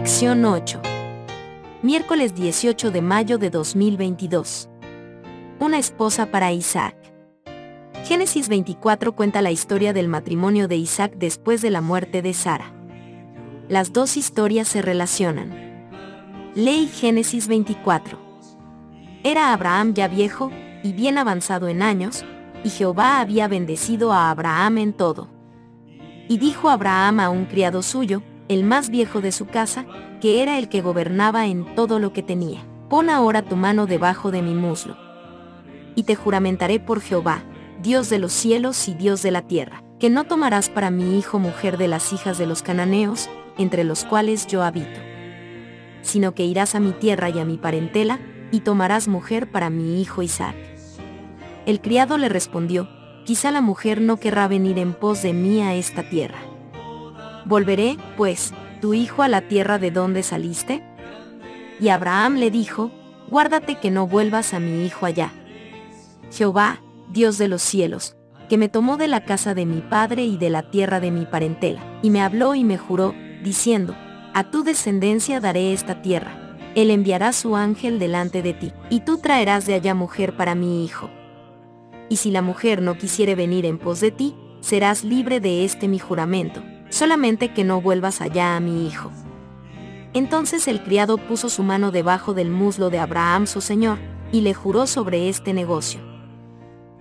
Lección 8. Miércoles 18 de mayo de 2022. Una esposa para Isaac. Génesis 24 cuenta la historia del matrimonio de Isaac después de la muerte de Sara. Las dos historias se relacionan. Ley Génesis 24. Era Abraham ya viejo y bien avanzado en años, y Jehová había bendecido a Abraham en todo. Y dijo Abraham a un criado suyo, el más viejo de su casa, que era el que gobernaba en todo lo que tenía. Pon ahora tu mano debajo de mi muslo. Y te juramentaré por Jehová, Dios de los cielos y Dios de la tierra, que no tomarás para mi hijo mujer de las hijas de los cananeos, entre los cuales yo habito. Sino que irás a mi tierra y a mi parentela, y tomarás mujer para mi hijo Isaac. El criado le respondió, quizá la mujer no querrá venir en pos de mí a esta tierra. Volveré, pues, tu hijo a la tierra de donde saliste? Y Abraham le dijo, guárdate que no vuelvas a mi hijo allá. Jehová, Dios de los cielos, que me tomó de la casa de mi padre y de la tierra de mi parentela, y me habló y me juró, diciendo, a tu descendencia daré esta tierra. Él enviará su ángel delante de ti, y tú traerás de allá mujer para mi hijo. Y si la mujer no quisiere venir en pos de ti, serás libre de este mi juramento, solamente que no vuelvas allá a mi hijo. Entonces el criado puso su mano debajo del muslo de Abraham su señor, y le juró sobre este negocio.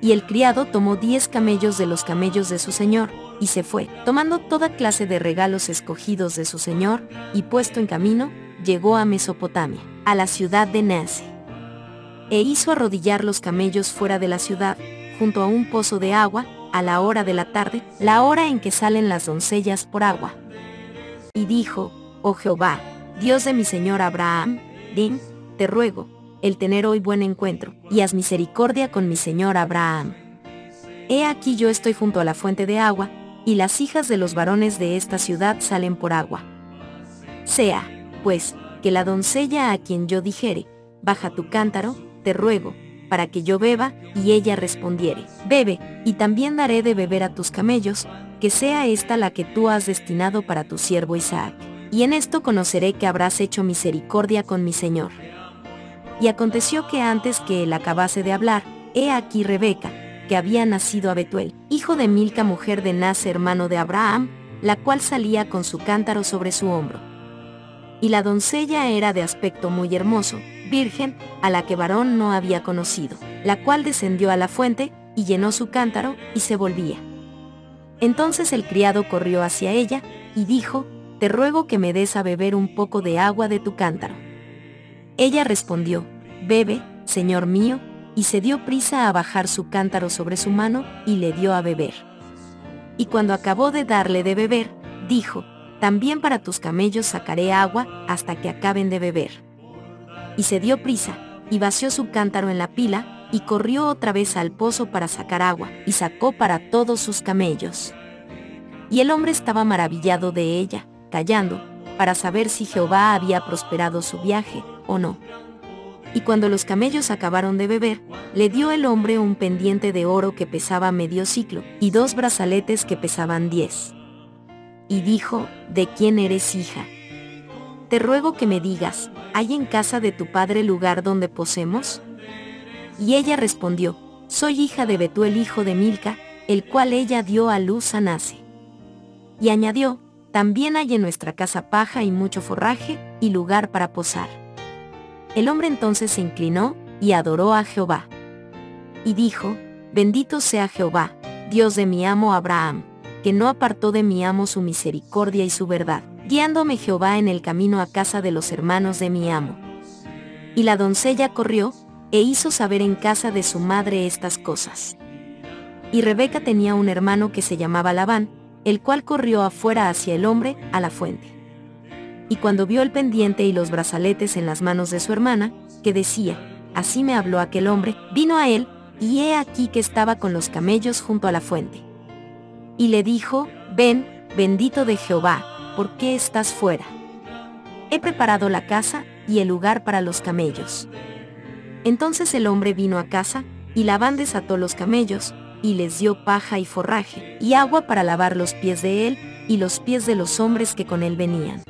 Y el criado tomó diez camellos de los camellos de su señor, y se fue, tomando toda clase de regalos escogidos de su señor, y puesto en camino, llegó a Mesopotamia, a la ciudad de Nace. E hizo arrodillar los camellos fuera de la ciudad, junto a un pozo de agua, a la hora de la tarde, la hora en que salen las doncellas por agua. Y dijo, Oh Jehová, Dios de mi señor Abraham, dim, te ruego, el tener hoy buen encuentro, y haz misericordia con mi señor Abraham. He aquí yo estoy junto a la fuente de agua, y las hijas de los varones de esta ciudad salen por agua. Sea, pues, que la doncella a quien yo dijere, baja tu cántaro, te ruego, para que yo beba, y ella respondiere, bebe, y también daré de beber a tus camellos, que sea esta la que tú has destinado para tu siervo Isaac. Y en esto conoceré que habrás hecho misericordia con mi Señor. Y aconteció que antes que él acabase de hablar, he aquí Rebeca, que había nacido a Betuel, hijo de Milca mujer de Nace hermano de Abraham, la cual salía con su cántaro sobre su hombro. Y la doncella era de aspecto muy hermoso, virgen, a la que varón no había conocido, la cual descendió a la fuente, y llenó su cántaro, y se volvía. Entonces el criado corrió hacia ella, y dijo, Te ruego que me des a beber un poco de agua de tu cántaro. Ella respondió, Bebe, señor mío, y se dio prisa a bajar su cántaro sobre su mano, y le dio a beber. Y cuando acabó de darle de beber, dijo, También para tus camellos sacaré agua, hasta que acaben de beber y se dio prisa, y vació su cántaro en la pila, y corrió otra vez al pozo para sacar agua, y sacó para todos sus camellos. Y el hombre estaba maravillado de ella, callando, para saber si Jehová había prosperado su viaje, o no. Y cuando los camellos acabaron de beber, le dio el hombre un pendiente de oro que pesaba medio ciclo, y dos brazaletes que pesaban diez. Y dijo, ¿de quién eres hija? Te ruego que me digas, ¿hay en casa de tu padre lugar donde posemos? Y ella respondió, Soy hija de Betuel hijo de Milca, el cual ella dio a luz a Nace. Y añadió, También hay en nuestra casa paja y mucho forraje, y lugar para posar. El hombre entonces se inclinó, y adoró a Jehová. Y dijo, Bendito sea Jehová, Dios de mi amo Abraham, que no apartó de mi amo su misericordia y su verdad guiándome Jehová en el camino a casa de los hermanos de mi amo. Y la doncella corrió, e hizo saber en casa de su madre estas cosas. Y Rebeca tenía un hermano que se llamaba Labán, el cual corrió afuera hacia el hombre, a la fuente. Y cuando vio el pendiente y los brazaletes en las manos de su hermana, que decía, así me habló aquel hombre, vino a él, y he aquí que estaba con los camellos junto a la fuente. Y le dijo, ven, bendito de Jehová, ¿por qué estás fuera? He preparado la casa y el lugar para los camellos. Entonces el hombre vino a casa, y Labán desató los camellos, y les dio paja y forraje, y agua para lavar los pies de él, y los pies de los hombres que con él venían.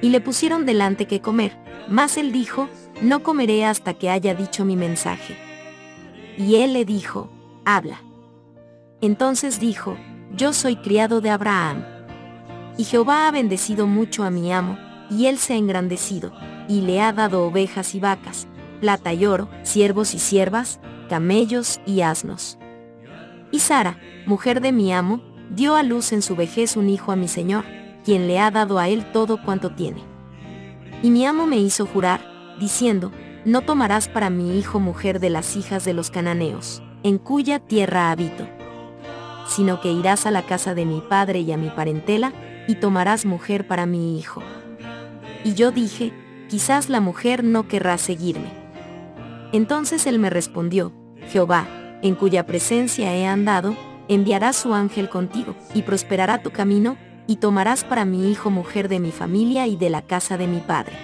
Y le pusieron delante que comer, mas él dijo, no comeré hasta que haya dicho mi mensaje. Y él le dijo, habla. Entonces dijo, yo soy criado de Abraham. Y Jehová ha bendecido mucho a mi amo, y él se ha engrandecido, y le ha dado ovejas y vacas, plata y oro, siervos y siervas, camellos y asnos. Y Sara, mujer de mi amo, dio a luz en su vejez un hijo a mi señor, quien le ha dado a él todo cuanto tiene. Y mi amo me hizo jurar, diciendo, no tomarás para mi hijo mujer de las hijas de los cananeos, en cuya tierra habito, sino que irás a la casa de mi padre y a mi parentela, y tomarás mujer para mi hijo. Y yo dije, quizás la mujer no querrá seguirme. Entonces él me respondió, Jehová, en cuya presencia he andado, enviará su ángel contigo, y prosperará tu camino, y tomarás para mi hijo mujer de mi familia y de la casa de mi padre.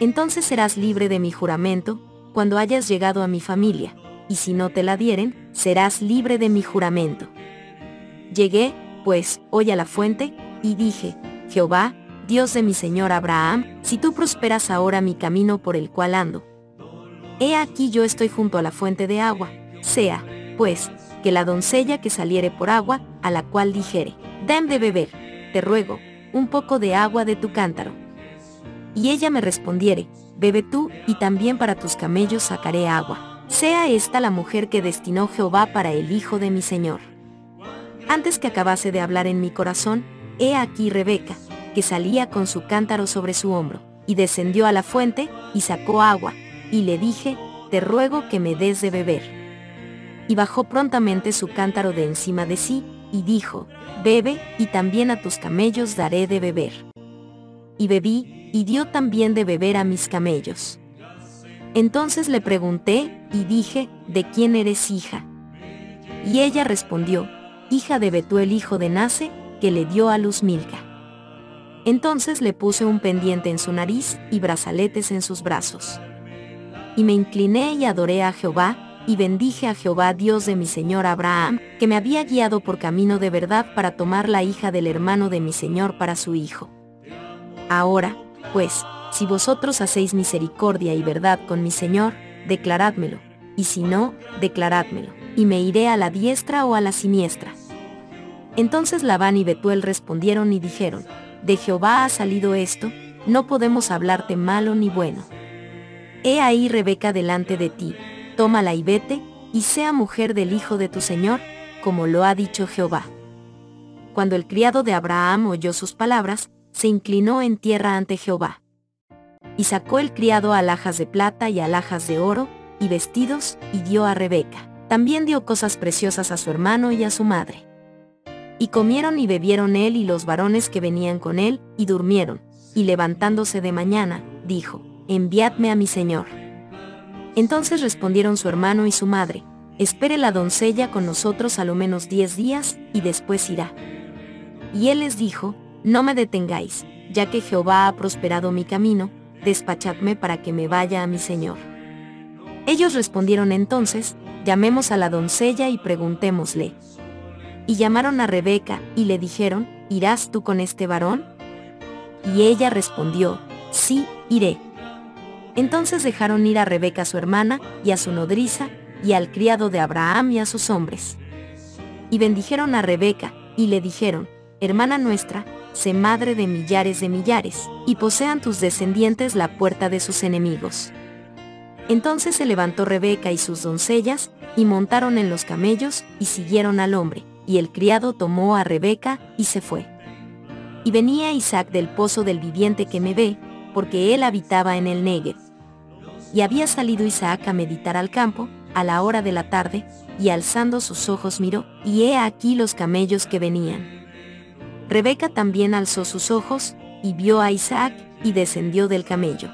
Entonces serás libre de mi juramento, cuando hayas llegado a mi familia, y si no te la dieren, serás libre de mi juramento. Llegué, pues, hoy a la fuente, y dije, Jehová, Dios de mi Señor Abraham, si tú prosperas ahora mi camino por el cual ando. He aquí yo estoy junto a la fuente de agua, sea, pues, que la doncella que saliere por agua, a la cual dijere, dame de beber, te ruego, un poco de agua de tu cántaro. Y ella me respondiere, bebe tú, y también para tus camellos sacaré agua. Sea esta la mujer que destinó Jehová para el hijo de mi Señor. Antes que acabase de hablar en mi corazón, he aquí Rebeca, que salía con su cántaro sobre su hombro, y descendió a la fuente, y sacó agua, y le dije, te ruego que me des de beber y bajó prontamente su cántaro de encima de sí, y dijo, Bebe, y también a tus camellos daré de beber. Y bebí, y dio también de beber a mis camellos. Entonces le pregunté, y dije, ¿de quién eres hija? Y ella respondió, hija de Betuel hijo de Nace, que le dio a luz Milca. Entonces le puse un pendiente en su nariz y brazaletes en sus brazos. Y me incliné y adoré a Jehová, y bendije a Jehová Dios de mi Señor Abraham, que me había guiado por camino de verdad para tomar la hija del hermano de mi Señor para su hijo. Ahora, pues, si vosotros hacéis misericordia y verdad con mi Señor, declarádmelo, y si no, declarádmelo, y me iré a la diestra o a la siniestra. Entonces Labán y Betuel respondieron y dijeron, De Jehová ha salido esto, no podemos hablarte malo ni bueno. He ahí Rebeca delante de ti, tómala y vete, y sea mujer del hijo de tu señor, como lo ha dicho Jehová. Cuando el criado de Abraham oyó sus palabras, se inclinó en tierra ante Jehová. Y sacó el criado alhajas de plata y alhajas de oro, y vestidos, y dio a Rebeca. También dio cosas preciosas a su hermano y a su madre. Y comieron y bebieron él y los varones que venían con él, y durmieron. Y levantándose de mañana, dijo, Enviadme a mi señor. Entonces respondieron su hermano y su madre, espere la doncella con nosotros a lo menos diez días, y después irá. Y él les dijo, no me detengáis, ya que Jehová ha prosperado mi camino, despachadme para que me vaya a mi señor. Ellos respondieron entonces, llamemos a la doncella y preguntémosle. Y llamaron a Rebeca, y le dijeron, ¿irás tú con este varón? Y ella respondió, sí, iré. Entonces dejaron ir a Rebeca su hermana, y a su nodriza, y al criado de Abraham y a sus hombres. Y bendijeron a Rebeca, y le dijeron, Hermana nuestra, sé madre de millares de millares, y posean tus descendientes la puerta de sus enemigos. Entonces se levantó Rebeca y sus doncellas, y montaron en los camellos, y siguieron al hombre, y el criado tomó a Rebeca, y se fue. Y venía Isaac del pozo del viviente que me ve, porque él habitaba en el Negev. Y había salido Isaac a meditar al campo, a la hora de la tarde, y alzando sus ojos miró, y he aquí los camellos que venían. Rebeca también alzó sus ojos, y vio a Isaac, y descendió del camello.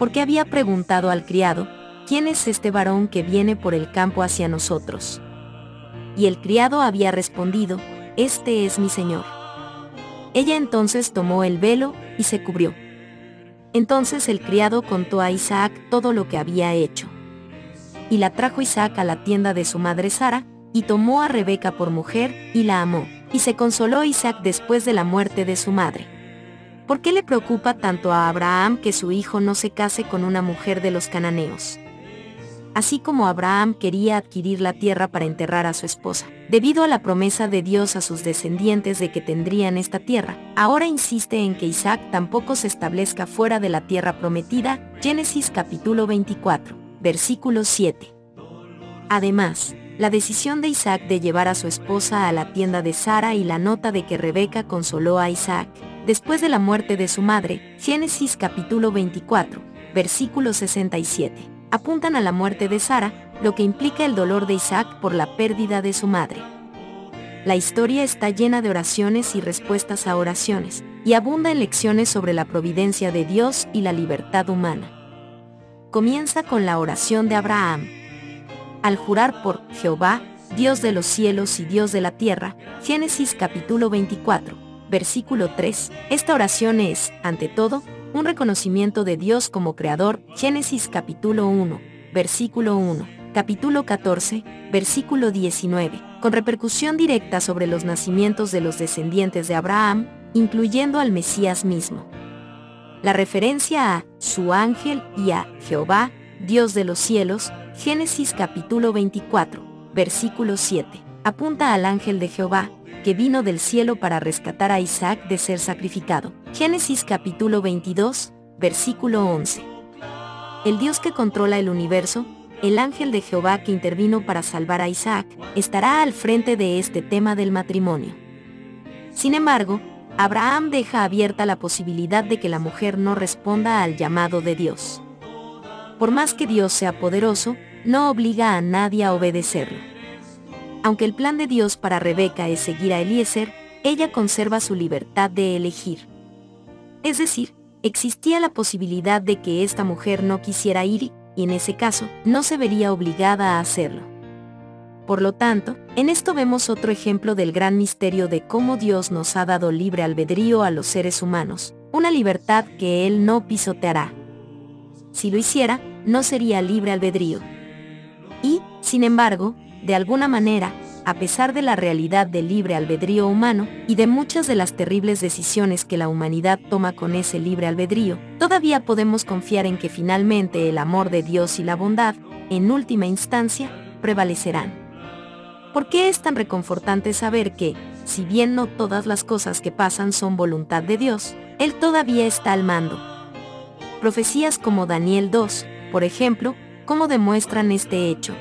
Porque había preguntado al criado, ¿quién es este varón que viene por el campo hacia nosotros? Y el criado había respondido, Este es mi señor. Ella entonces tomó el velo, y se cubrió. Entonces el criado contó a Isaac todo lo que había hecho. Y la trajo Isaac a la tienda de su madre Sara, y tomó a Rebeca por mujer, y la amó, y se consoló Isaac después de la muerte de su madre. ¿Por qué le preocupa tanto a Abraham que su hijo no se case con una mujer de los cananeos? Así como Abraham quería adquirir la tierra para enterrar a su esposa, debido a la promesa de Dios a sus descendientes de que tendrían esta tierra, ahora insiste en que Isaac tampoco se establezca fuera de la tierra prometida, Génesis capítulo 24, versículo 7. Además, la decisión de Isaac de llevar a su esposa a la tienda de Sara y la nota de que Rebeca consoló a Isaac, después de la muerte de su madre, Génesis capítulo 24, versículo 67, apuntan a la muerte de Sara, lo que implica el dolor de Isaac por la pérdida de su madre. La historia está llena de oraciones y respuestas a oraciones, y abunda en lecciones sobre la providencia de Dios y la libertad humana. Comienza con la oración de Abraham, al jurar por Jehová, Dios de los cielos y Dios de la tierra, Génesis capítulo 24, versículo 3, esta oración es, ante todo, un reconocimiento de Dios como Creador, Génesis capítulo 1, versículo 1, capítulo 14, versículo 19, con repercusión directa sobre los nacimientos de los descendientes de Abraham, incluyendo al Mesías mismo. La referencia a su ángel y a Jehová, Dios de los cielos, Génesis capítulo 24, versículo 7, apunta al ángel de Jehová, que vino del cielo para rescatar a Isaac de ser sacrificado. Génesis capítulo 22, versículo 11. El Dios que controla el universo, el ángel de Jehová que intervino para salvar a Isaac, estará al frente de este tema del matrimonio. Sin embargo, Abraham deja abierta la posibilidad de que la mujer no responda al llamado de Dios. Por más que Dios sea poderoso, no obliga a nadie a obedecerlo. Aunque el plan de Dios para Rebeca es seguir a Eliezer, ella conserva su libertad de elegir. Es decir, existía la posibilidad de que esta mujer no quisiera ir y en ese caso no se vería obligada a hacerlo. Por lo tanto, en esto vemos otro ejemplo del gran misterio de cómo Dios nos ha dado libre albedrío a los seres humanos, una libertad que Él no pisoteará. Si lo hiciera, no sería libre albedrío. Y, sin embargo, de alguna manera, a pesar de la realidad del libre albedrío humano y de muchas de las terribles decisiones que la humanidad toma con ese libre albedrío, todavía podemos confiar en que finalmente el amor de Dios y la bondad, en última instancia, prevalecerán. ¿Por qué es tan reconfortante saber que, si bien no todas las cosas que pasan son voluntad de Dios, Él todavía está al mando? Profecías como Daniel 2, por ejemplo, cómo demuestran este hecho.